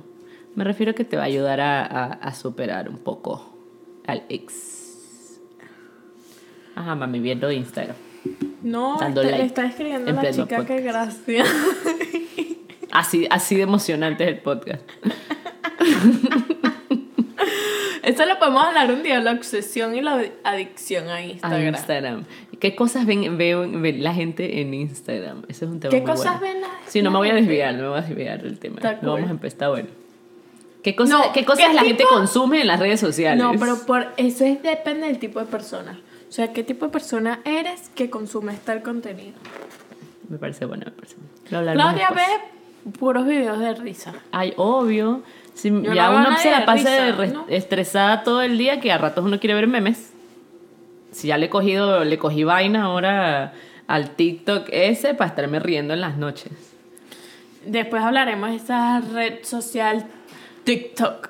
me refiero a que te va a ayudar a, a- a superar un poco al ex. Ajá, mami, viendo Instagram. No, Dando te- like le está escribiendo la chica, podcast. qué gracia. Así, así de emocionante es el podcast. Eso lo podemos hablar un día, la obsesión y la adicción a A Instagram. ¿Qué cosas ven, veo- ve la gente en Instagram? Ese es un tema ¿Qué muy cosas bueno. ven la- Sí, no me voy a gente? desviar, no me voy a desviar del tema. Está No cool. vamos a empezar, está bueno. ¿Qué cosas, No, ¿qué cosas ¿qué la gente tipo? consume en las redes sociales? No, pero por eso es, depende del tipo de persona. O sea, ¿qué tipo de persona eres que consumes tal contenido? Me parece bueno, me parece bueno. Claudia ve puros videos de risa. Ay, obvio. Si no ya a uno se la pasa de risa, ¿no? estresada todo el día que a ratos uno quiere ver memes. Si ya le he cogido, le cogí vaina ahora al TikTok ese para estarme riendo en las noches. Después hablaremos de esa red social TikTok.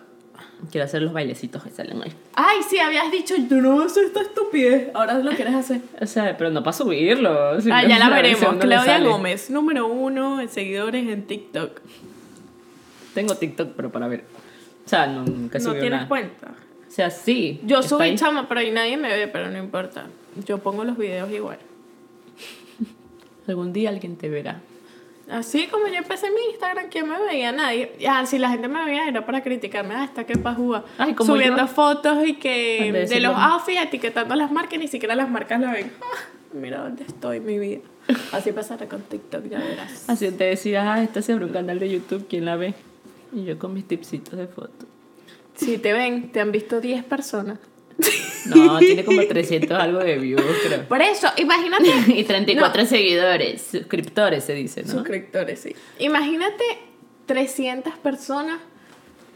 Quiero hacer los bailecitos que salen ahí. Ay, sí, habías dicho, yo no hacer esta estupidez. Ahora lo quieres hacer. O sea, pero no para subirlo. sino Ah, ya la si veremos. Claudia. Gómez, número uno en seguidores en TikTok. Tengo TikTok, pero para ver. O sea, no, nunca No tienes nada. cuenta. O sea, sí. Yo subí ahí. chama, pero ahí nadie me ve, pero no importa. Yo pongo los videos igual. Algún día alguien te verá. Así como yo empecé mi Instagram, ¿quién me veía? Nadie. Ya, si la gente me veía era para criticarme. Ah, está que pajúa. Ay, Subiendo yo. fotos y que de los outfits, etiquetando las marcas, ni siquiera las marcas la ven. Ah, mira dónde estoy, mi vida. Así pasará con TikTok, ya verás. Así te decía, ah, esta se abre un canal de YouTube, ¿quién la ve? Y yo con mis tipsitos de fotos. Si te ven, te han visto 10 personas. No, tiene como 300 algo de views, creo. Por eso, imagínate. Y 34 seguidores, suscriptores se dice, ¿no? Suscriptores, sí. Imagínate 300 personas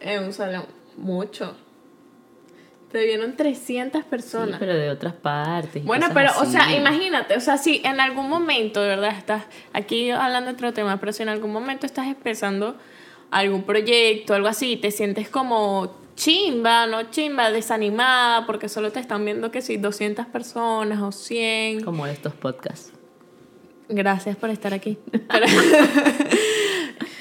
en un salón. Mucho. Te vieron 300 Sí, personas. pero de otras partes. Bueno, pero, o sea, imagínate, o sea, si en algún momento, de verdad, estás aquí hablando de otro tema, pero si en algún momento estás empezando algún proyecto, algo así, te sientes como chimba, no chimba, desanimada, porque solo te están viendo que si 200 personas o 100. Como estos podcasts. Gracias por estar aquí. Pero-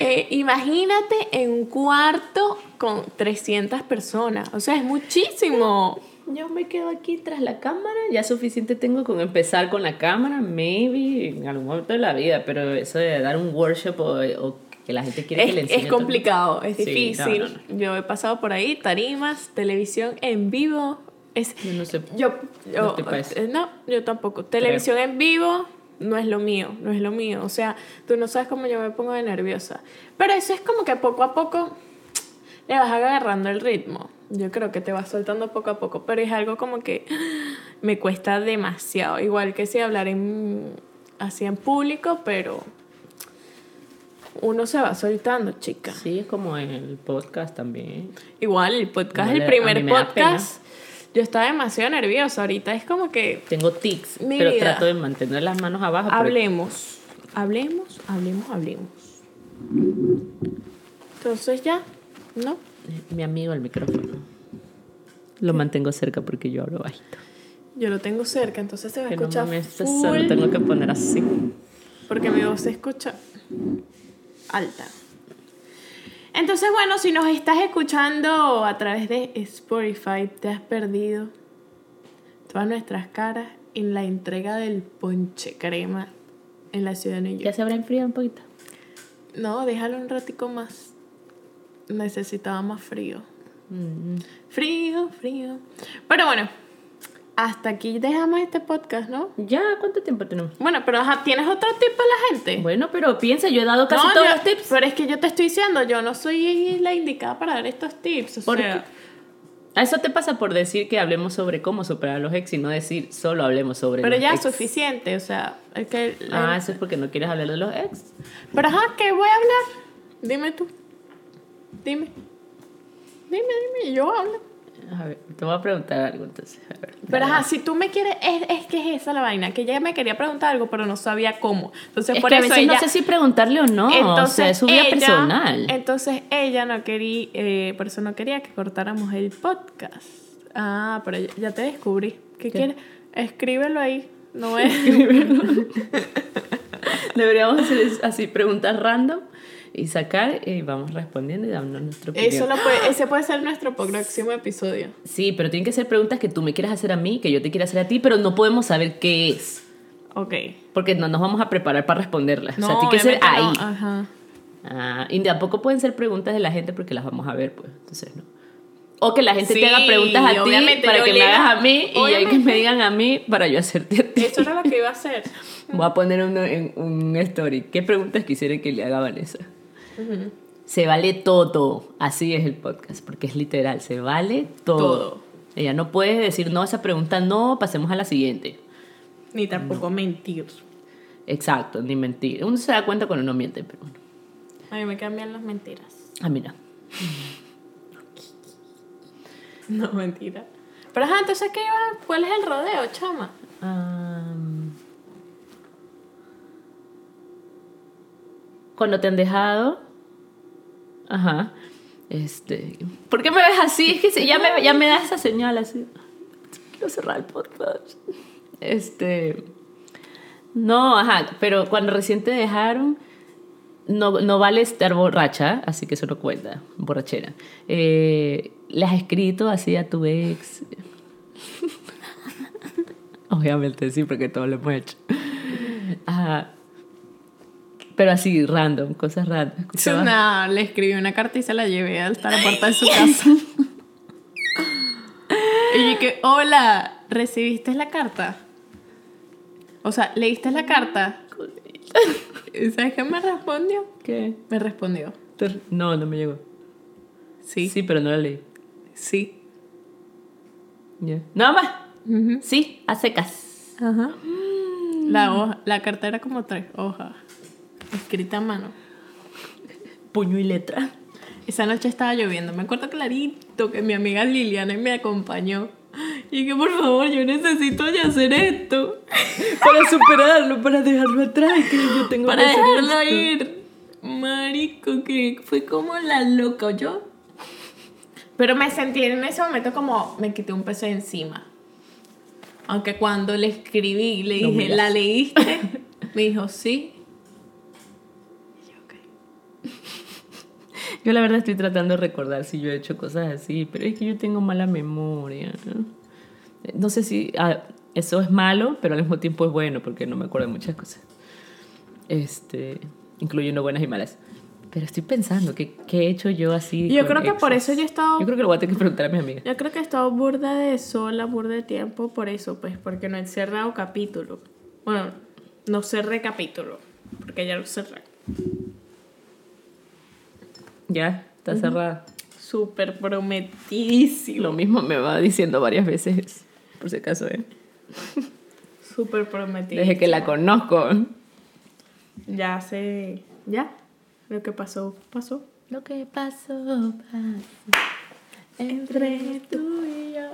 Eh, imagínate en un cuarto con 300 personas, o sea, es muchísimo. Yo me quedo aquí tras la cámara, ya suficiente tengo con empezar con la cámara, maybe en algún momento de la vida, pero eso de dar un workshop o, o que la gente quiere que le Es, enseñe es a todo complicado, es Sí, difícil. no, no, Yo he pasado por ahí, tarimas, televisión en vivo. Es. Yo no sé. yo, yo- No eh, no, yo tampoco. Televisión en vivo no es lo mío, no es lo mío. O sea, tú no sabes cómo yo me pongo de nerviosa. Pero eso es como que poco a poco le vas agarrando el ritmo. Yo creo que te vas soltando poco a poco, pero es algo como que me cuesta demasiado. Igual que si hablar en, así en público, pero uno se va soltando, chica. Sí, es como el podcast también. Igual, el podcast, el primer me podcast. Yo estaba demasiado nerviosa. Ahorita es como que Tengo tics, Mi pero vida. trato de mantener las manos abajo. hablemos. Hablemos, hablemos, hablemos. Entonces ya, ¿no? Mi amigo el micrófono. Lo mantengo cerca porque yo hablo bajito. Yo lo tengo cerca, entonces se va a Que no escuchar eso full, lo tengo que poner así. porque mi voz se escucha alta. Entonces, bueno, si nos estás escuchando a través de Spotify, te has perdido todas nuestras caras en la entrega del ponche crema en la ciudad de New ¿Ya York. se habrá enfriado un poquito? No, déjalo un ratico más. Necesitaba más frío. Mm, Frío, frío. Pero bueno, hasta aquí dejamos este podcast, ¿no? ¿Ya? ¿Cuánto tiempo tenemos? Bueno, pero ajá, ¿tienes otro tip para la gente? Bueno, pero piensa, yo he dado casi No, todos yo- los tips. Pero es que yo te estoy diciendo, yo no soy la indicada para dar estos tips. O ¿Por sea, A eso te pasa por decir que hablemos sobre cómo superar a los ex y no decir solo hablemos sobre pero los ya ex. suficiente, o sea, es que... Ah, eso es porque no quieres hablar de los ex. Pero ajá, ¿qué voy a hablar? Dime tú. Dime. Dime, dime, y yo hablo. A ver, te voy a preguntar algo entonces. A ver, Pero ajá, si tú me quieres, es, es que es esa la vaina, que ella me quería preguntar algo, pero no sabía cómo. Entonces, Es por que a eso veces ella, no sé si preguntarle o no. o sea, es su vida ella- personal. Entonces ella no quería, eh, por eso no quería que cortáramos el podcast. Ah, pero ya, ya te descubrí. ¿Qué, ¿Qué? quieres? Escríbelo ahí. No es. Deberíamos hacer así, preguntas random y sacar y vamos respondiendo y dando nuestra opinión. Eso lo puede, ese puede ser nuestro próximo episodio. Sí, pero tienen que ser preguntas que tú me quieras hacer a mí, que yo te quiera hacer a ti, pero no podemos saber qué es. Ok. Porque no nos vamos a preparar para responderlas. o sea, No, tiene que ser ahí. obviamente no, Ajá. Ah, y tampoco pueden ser preguntas de la gente porque las vamos a ver, pues. Entonces, no. O que la gente Sí, te haga preguntas a ti obviamente, para que me hagas a mí y hay que obviamente. me digan a mí para yo hacerte a ti. Eso era lo que iba a hacer. Voy a poner uno en un story. ¿Qué preguntas quisiera que le haga a Vanessa? Se vale todo. Así es el podcast, porque es literal. Se vale todo. Todo. Ella no puede decir, no, esa pregunta no, pasemos a la siguiente. Ni tampoco mentir. Exacto, ni mentir. Uno se da cuenta cuando no miente, pero bueno. A mí me cambian las mentiras. Ah, mira. No, mentira. Pero ajá, entonces, ¿qué iba? ¿Cuál es el rodeo, chama? Am, cuando te han dejado. Ajá. Este. ¿Por qué me ves así? Es que ya, me, ya me da esa señal así. Quiero cerrar el podcast. Este. No, ajá. Pero cuando recién te dejaron. No, no vale estar borracha, así que eso no cuenta, borrachera. Eh, ¿Le has escrito así a tu ex? Obviamente sí, porque todos lo hemos hecho. Ajá. Pero así, random, cosas random. Escuchaba- No, le escribí una carta y se la llevé hasta la puerta de su casa. y dije, hola, ¿recibiste la carta? O sea, ¿leíste la carta? ¿Y ¿Sabes qué me respondió? ¿Qué? Me respondió, No, no me llegó. sí, Sí, pero no la leí. sí. Ya. Nada más. Sí, a secas. Ajá. La, hoja, la carta era como tres hojas, escrita a mano. Puño y letra. Esa noche estaba lloviendo. Me acuerdo clarito que mi amiga Liliana me acompañó. Y que por favor, yo necesito ya hacer esto. Para superarlo, para dejarlo atrás, que yo tengo Para que hacer dejarlo esto. ir. Marico, que fue como la loca, yo. Pero me sentí en ese momento como me quité un peso de encima. Aunque cuando le escribí, le dije. ¿la leíste? Me dijo, sí. Y yo, ok. Yo la verdad estoy tratando de recordar si yo he hecho cosas así, pero es que yo tengo mala memoria. No, No sé si ah, eso es malo, pero al mismo tiempo es bueno porque no me acuerdo de muchas cosas. Este, incluyendo buenas y malas. Pero estoy pensando, ¿qué, qué he hecho yo así? Yo creo que por eso yo he estado Yo creo que lo voy a tener que preguntar a mis amigas. Yo creo que he estado burda de sola, burda de tiempo por eso, pues, porque no he cerrado capítulo. Bueno, no cerré capítulo, porque ya lo cerré. Ya, está cerrada. Súper prometidísimo. Lo mismo me va diciendo varias veces, por si acaso, ¿eh? Súper prometido. Desde que la conozco. Ya sé. ¿Ya? Lo que pasó, pasó. Lo que pasó, pasó. Entre tú y yo.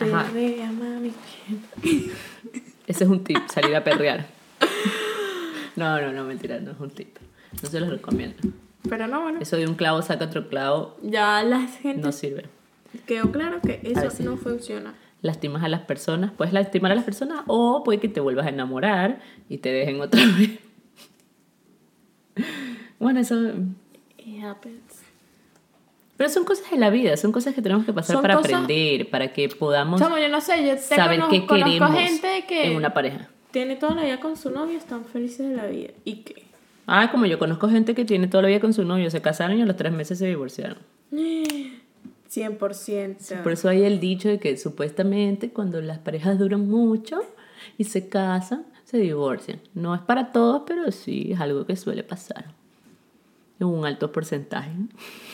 Ajá. Perrea, mami. Ese es un tip, salir a perrear. No, no, no, mentira, no es un tip. No se los recomiendo. Pero no, bueno. Eso de un clavo saca otro clavo Ya la gente no sirve. quedó claro que eso no funciona. Lastimas a las personas, puedes lastimar a las personas o puede que te vuelvas a enamorar y te dejen otra vez. Bueno, eso... It happens. Pero son cosas de la vida, son cosas que tenemos que pasar Son para cosas- aprender, para que podamos Chamo, yo no sé, yo saber qué queremos gente que en una pareja. tiene toda la vida con su novio están felices de la vida. ¿Y qué? Ah, como yo conozco gente que tiene toda la vida con su novio, se casaron y a los tres meses se divorciaron. 100%. Por eso hay el dicho de que supuestamente cuando las parejas duran mucho y se casan, se divorcian. No es para todos, pero sí es algo que suele pasar. En un alto porcentaje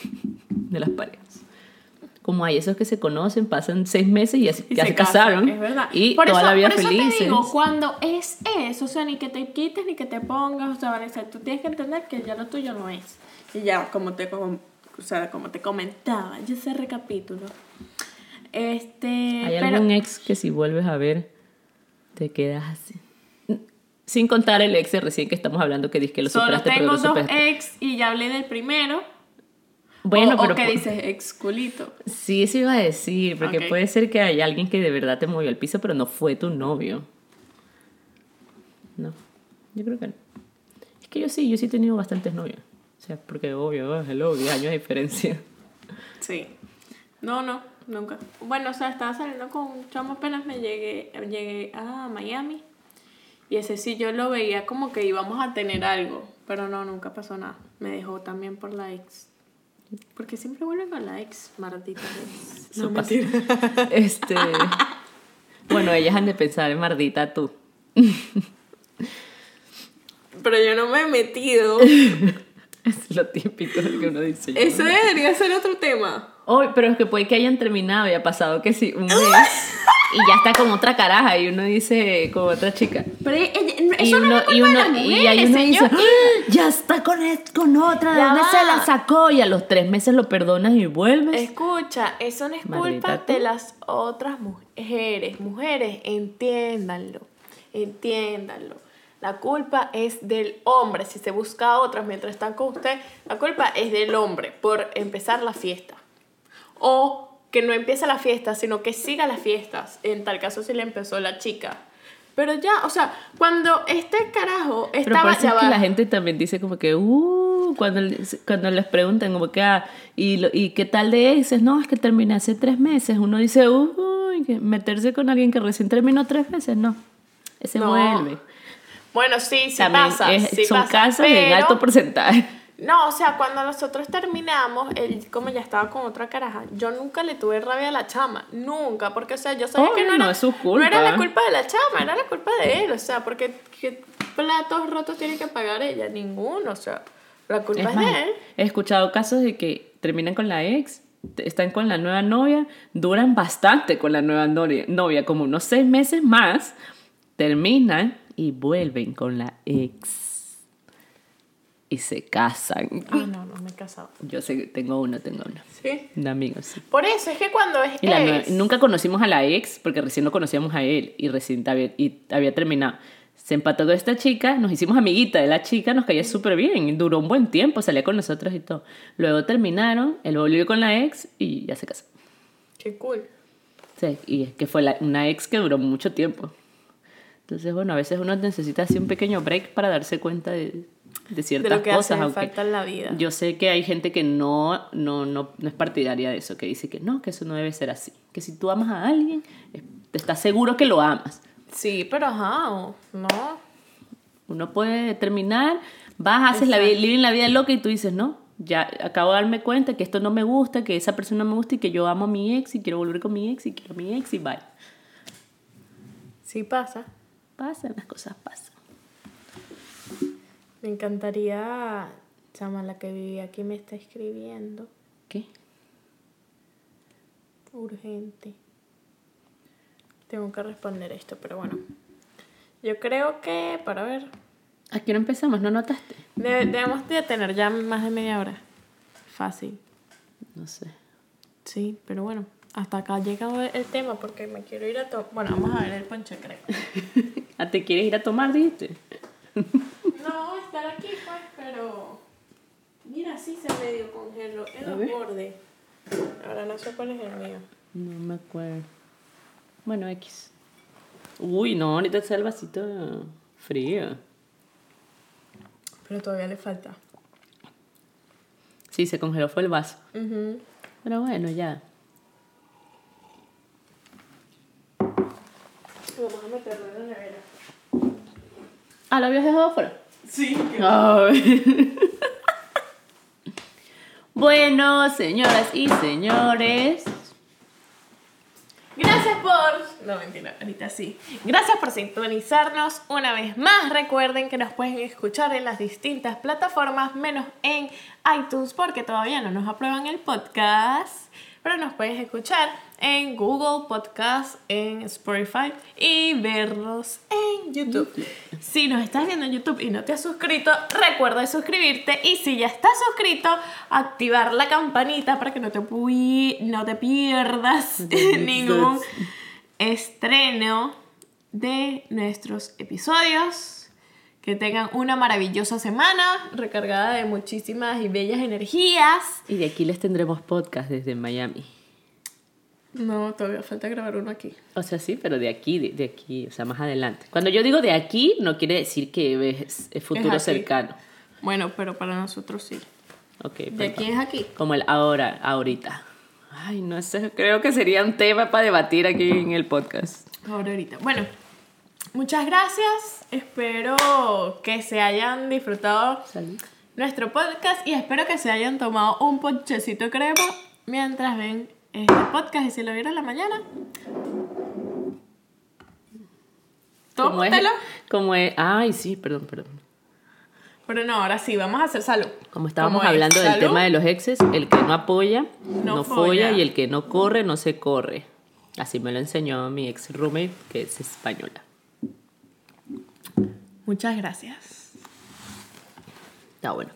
de las parejas. Como hay esos que se conocen, pasan seis meses y ya, se- Y ya se, casan, casaron. Es verdad. Y por toda eso, la vida por eso felices. te digo, cuando es eso, o sea, ni que te quites ni que te pongas, o sea, Vanessa, tú tienes que entender que ya lo tuyo no es. Y ya, como te, com- o sea, como te comentaba, yo ese recapítulo. Este. ¿Hay pero- algún ex que si vuelves a ver te quedas así? Sin contar el ex de recién que estamos hablando que dices que lo Solo superaste, pero tengo lo dos superaste. ex y ya hablé del primero. Bueno, o, pero o que dices ex culito. Sí, eso iba a decir, porque Ok. puede ser que haya alguien que de verdad te movió al piso, pero no fue tu novio. No, yo creo que no. Es que yo sí, yo sí he tenido bastantes novios. O sea, porque obvio, oh, hello, 10 años de diferencia. Sí. No, no, nunca. Bueno, o sea, estaba saliendo con un chamo apenas me llegué, llegué a Miami. Y ese sí yo lo veía como que íbamos a tener algo. Pero no, nunca pasó nada. Me dejó también por la ex. Porque siempre vuelven con la ex, maldita ex. Eso pasa. Este. Bueno, ellas han de pensar, mardita tú. Pero yo no me he metido. Es lo típico de que uno dice. Eso ¿no? debería ser otro tema. Oh, pero es que puede que hayan terminado y ha pasado que sí, un mes. y ya está con otra caraja y uno dice con otra chica. Pero eh, y eso no uno, es y uno, y ahí uno dice. "Ah, ya está con, con otra, ¿de dónde se la sacó? Y a los tres meses lo perdonas y vuelves. Escucha, eso no es culpa tú. de las otras mujeres. Mujeres, entiéndanlo. Entiéndanlo. La culpa es del hombre. Si se busca a otras mientras están con usted, la culpa es del hombre por empezar la fiesta. O que no empiece la fiesta, sino que siga las fiestas. En tal caso, si le empezó la chica. Pero ya, o sea, cuando este carajo Pero estaba por eso ya es que va- la gente también dice como que, uh, cuando, les- cuando les preguntan como que, ah, ¿y, lo- ¿y qué tal de exes? No, es que terminé hace tres meses. Uno dice, que meterse con alguien que recién terminó tres meses, no. Ese No. vuelve. Bueno, sí, sí También pasa. es- sí son pasa, casos en pero- alto porcentaje. No, o sea, cuando nosotros terminamos, él como ya estaba con otra caraja, yo nunca le tuve rabia a la chama, nunca, porque o sea, yo sabía que no era, no es su no era la culpa. culpa de la chama, era la culpa de él, o sea, porque ¿qué platos rotos tiene que pagar ella? Ninguno, o sea, la culpa es, Es más, de él. he escuchado casos de que terminan con la ex, están con la nueva novia, duran bastante con la nueva novia como unos seis meses más, terminan y vuelven con la ex. Y se casan. Ah, no, no me he casado. Yo sé, que tengo uno, tengo uno. Sí. Un amigo, sí. Por eso es que cuando es Y la ex, nunca conocimos a la ex porque recién lo conocíamos a él y recién había, y había terminado. Se empató con esta chica, nos hicimos amiguita de la chica, nos caía súper bien, duró un buen tiempo, salía con nosotros y todo. Luego terminaron, él volvió con la ex y ya se casó. qué cool. Sí, y es que fue la- una ex que duró mucho tiempo. Entonces, bueno, a veces uno necesita así un pequeño break para darse cuenta de, de ciertas De lo que cosas. hace aunque falta en la vida. Yo sé que hay gente que no, no, no, no es partidaria de eso, que dice que no, que eso no debe ser así. Que si tú amas a alguien, te estás seguro que lo amas. Sí, pero ajá, no. Uno puede terminar, vas, haces la vida, living la vida loca y tú dices, no, ya acabo de darme cuenta que esto no me gusta, que esa persona no me gusta y que yo amo a mi ex y quiero volver con mi ex y quiero a mi ex y bye. Sí pasa. Pasan, las cosas pasan. Me encantaría, chama, la que vivía aquí me está escribiendo. ¿Qué? Urgente. Tengo que responder esto, pero bueno. Yo creo que, para ver, ¿A qué hora empezamos? ¿No notaste? De- debemos de tener ya más de media hora. Fácil. No sé. Sí, pero bueno, hasta acá ha llegado el tema porque me quiero ir a tomar. Bueno, vamos a ver el ponche, creo. ¿Ah, te quieres ir a tomar, dijiste? No, estar aquí, pues, pero. Mira, sí se medio congeló en A los bordes. Ahora no sé cuál es el mío. No me acuerdo. Bueno, X. Uy, no, ahorita está el vasito frío. Pero todavía le falta. Sí, se congeló fue el vaso. Pero bueno, ya. Vamos a meterlo en la nevera. Ah, ¿lo habías dejado afuera? Sí. Bueno, señoras y señores. Gracias por. No, mentira, ahorita sí. Gracias por sintonizarnos una vez más. Recuerden que nos pueden escuchar en las distintas plataformas, menos en iTunes, porque todavía no nos aprueban el podcast. Pero nos puedes escuchar en Google Podcast, en Spotify y verlos en YouTube. Si nos estás viendo en YouTube y no te has suscrito, recuerda de suscribirte. Y si ya estás suscrito, activar la campanita para que no te, no te pierdas ningún estreno de nuestros episodios. Que tengan una maravillosa semana recargada de muchísimas y bellas energías. Y de aquí les tendremos podcast desde Miami. No, todavía falta grabar uno aquí. O sea, sí, pero de aquí, de, de aquí, o sea, más adelante. Cuando yo digo de aquí, no quiere decir que es, es futuro aquí. cercano. Bueno, pero para nosotros sí. Ok, De perfecto. aquí es aquí. Como el ahora, ahorita. Ay, no sé, creo que sería un tema para debatir aquí en el podcast. Ahora ahorita. Bueno, muchas gracias. Espero que se hayan disfrutado Salud. nuestro podcast y espero que se hayan tomado un ponchecito crema mientras ven este podcast y si lo vieron en la mañana. Tómatelo. como es, ay, sí, perdón, perdón. Pero no, ahora sí, vamos a hacer salud. Como estábamos Como es, hablando del salud. tema de los exes, el que no apoya, No no, folla. folla, y el que no corre, no se corre. Así me lo enseñó mi ex roommate, que es española. Muchas gracias. Está bueno.